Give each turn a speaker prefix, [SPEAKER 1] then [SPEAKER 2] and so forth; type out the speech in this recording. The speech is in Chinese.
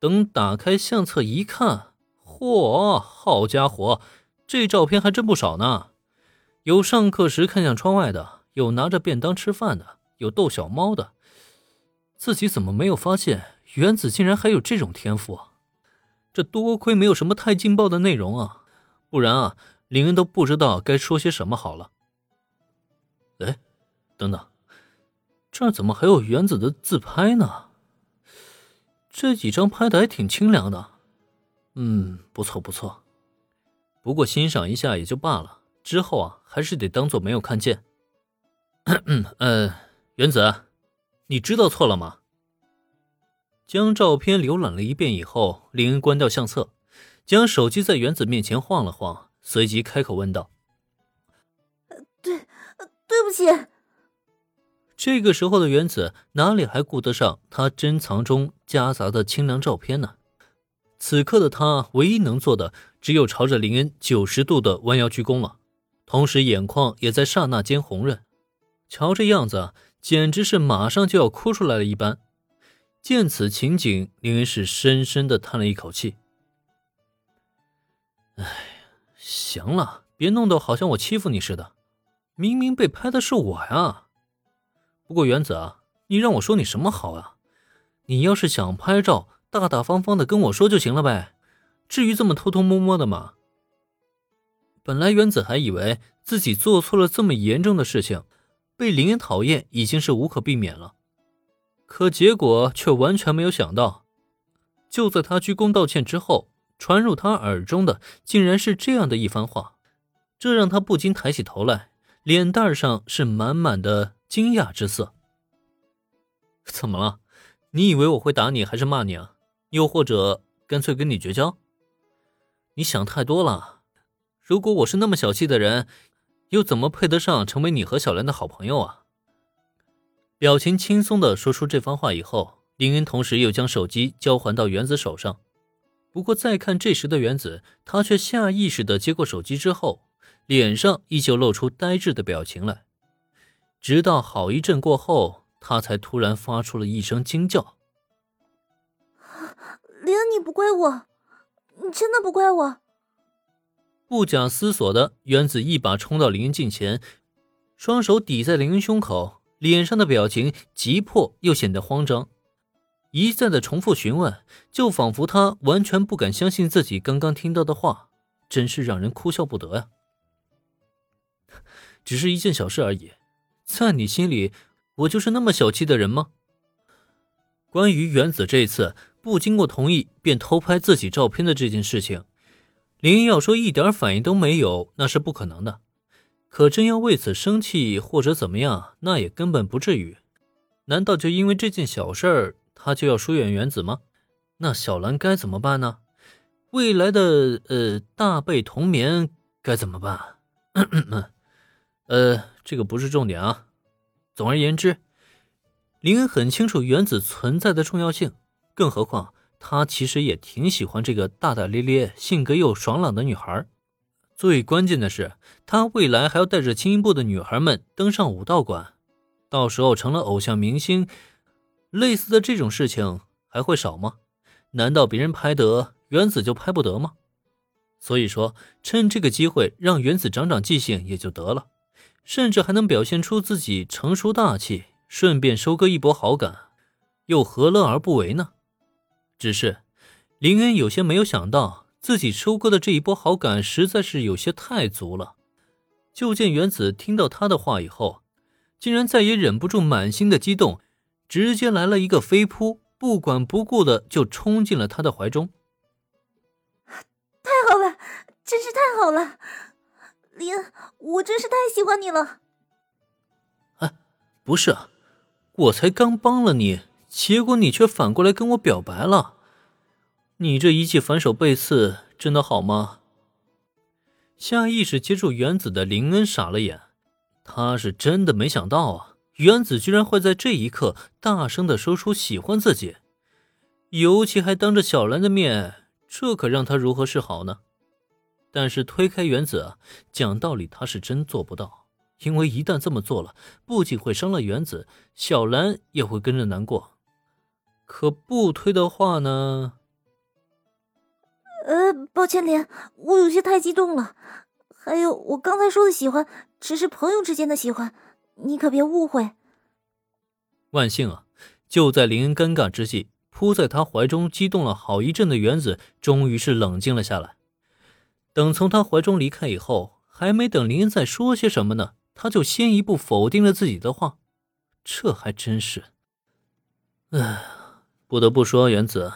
[SPEAKER 1] 等打开相册一看，嚯，好家伙，这照片还真不少呢！有上课时看向窗外的，有拿着便当吃饭的，有逗小猫的。自己怎么没有发现原子竟然还有这种天赋啊？这多亏没有什么太劲爆的内容啊，不然啊，林恩都不知道该说些什么好了。哎，等等，这儿怎么还有原子的自拍呢？这几张拍的还挺清凉的，嗯，不错不错。不过欣赏一下也就罢了，之后啊，还是得当做没有看见。嗯，原子，你知道错了吗？将照片浏览了一遍以后，林恩关掉相册，将手机在原子面前晃了晃，随即开口问道：“
[SPEAKER 2] 对，对不起。”
[SPEAKER 1] 这个时候的原子哪里还顾得上他珍藏中夹杂的清凉照片呢？此刻的他唯一能做的只有朝着林恩九十度的弯腰鞠躬了，同时眼眶也在刹那间红润。瞧这样子，简直是马上就要哭出来了一般。见此情景，林恩是深深的叹了一口气：“哎，行了，别弄得好像我欺负你似的，明明被拍的是我呀。”不过原子啊，你让我说你什么好啊？你要是想拍照，大大方方的跟我说就行了呗，至于这么偷偷摸摸的吗？本来原子还以为自己做错了这么严重的事情，被林恩讨厌已经是无可避免了，可结果却完全没有想到，就在他鞠躬道歉之后，传入他耳中的竟然是这样的一番话，这让他不禁抬起头来，脸蛋上是满满的。惊讶之色。怎么了？你以为我会打你还是骂你啊？又或者干脆跟你绝交？你想太多了。如果我是那么小气的人，又怎么配得上成为你和小兰的好朋友啊？表情轻松的说出这番话以后，林恩同时又将手机交还到原子手上。不过再看这时的原子，他却下意识的接过手机之后，脸上依旧露出呆滞的表情来。直到好一阵过后，他才突然发出了一声惊叫：“
[SPEAKER 2] 林，你不怪我，你真的不怪我。”
[SPEAKER 1] 不假思索的，原子一把冲到林恩近前，双手抵在林恩胸口，脸上的表情急迫又显得慌张，一再的重复询问，就仿佛他完全不敢相信自己刚刚听到的话，真是让人哭笑不得呀。只是一件小事而已。在你心里，我就是那么小气的人吗？关于原子这次不经过同意便偷拍自己照片的这件事情，林要说一点反应都没有，那是不可能的。可真要为此生气或者怎么样，那也根本不至于。难道就因为这件小事，他就要疏远原子吗？那小兰该怎么办呢？未来的呃大被同眠该怎么办？呃。这个不是重点啊。总而言之，林恩很清楚原子存在的重要性，更何况他其实也挺喜欢这个大大咧咧、性格又爽朗的女孩。最关键的是，他未来还要带着轻音部的女孩们登上武道馆，到时候成了偶像明星，类似的这种事情还会少吗？难道别人拍得，原子就拍不得吗？所以说，趁这个机会让原子长长记性也就得了。甚至还能表现出自己成熟大气，顺便收割一波好感，又何乐而不为呢？只是林恩有些没有想到，自己收割的这一波好感实在是有些太足了。就见原子听到他的话以后，竟然再也忍不住满心的激动，直接来了一个飞扑，不管不顾的就冲进了他的怀中。
[SPEAKER 2] 太好了，真是太好了！林，我真是太喜欢你了。
[SPEAKER 1] 哎，不是，我才刚帮了你，结果你却反过来跟我表白了。你这一记反手背刺，真的好吗？下意识接住原子的林恩傻了眼，他是真的没想到啊，原子居然会在这一刻大声的说出喜欢自己，尤其还当着小兰的面，这可让他如何是好呢？但是推开原子，讲道理他是真做不到，因为一旦这么做了，不仅会伤了原子，小兰也会跟着难过。可不推的话呢，
[SPEAKER 2] 呃，抱歉，莲，我有些太激动了。还有，我刚才说的喜欢，只是朋友之间的喜欢，你可别误会。
[SPEAKER 1] 万幸啊！就在林恩尴尬之际，扑在他怀中激动了好一阵的原子，终于是冷静了下来。等从他怀中离开以后，还没等林恩再说些什么呢，他就先一步否定了自己的话。这还真是……哎，不得不说，原子。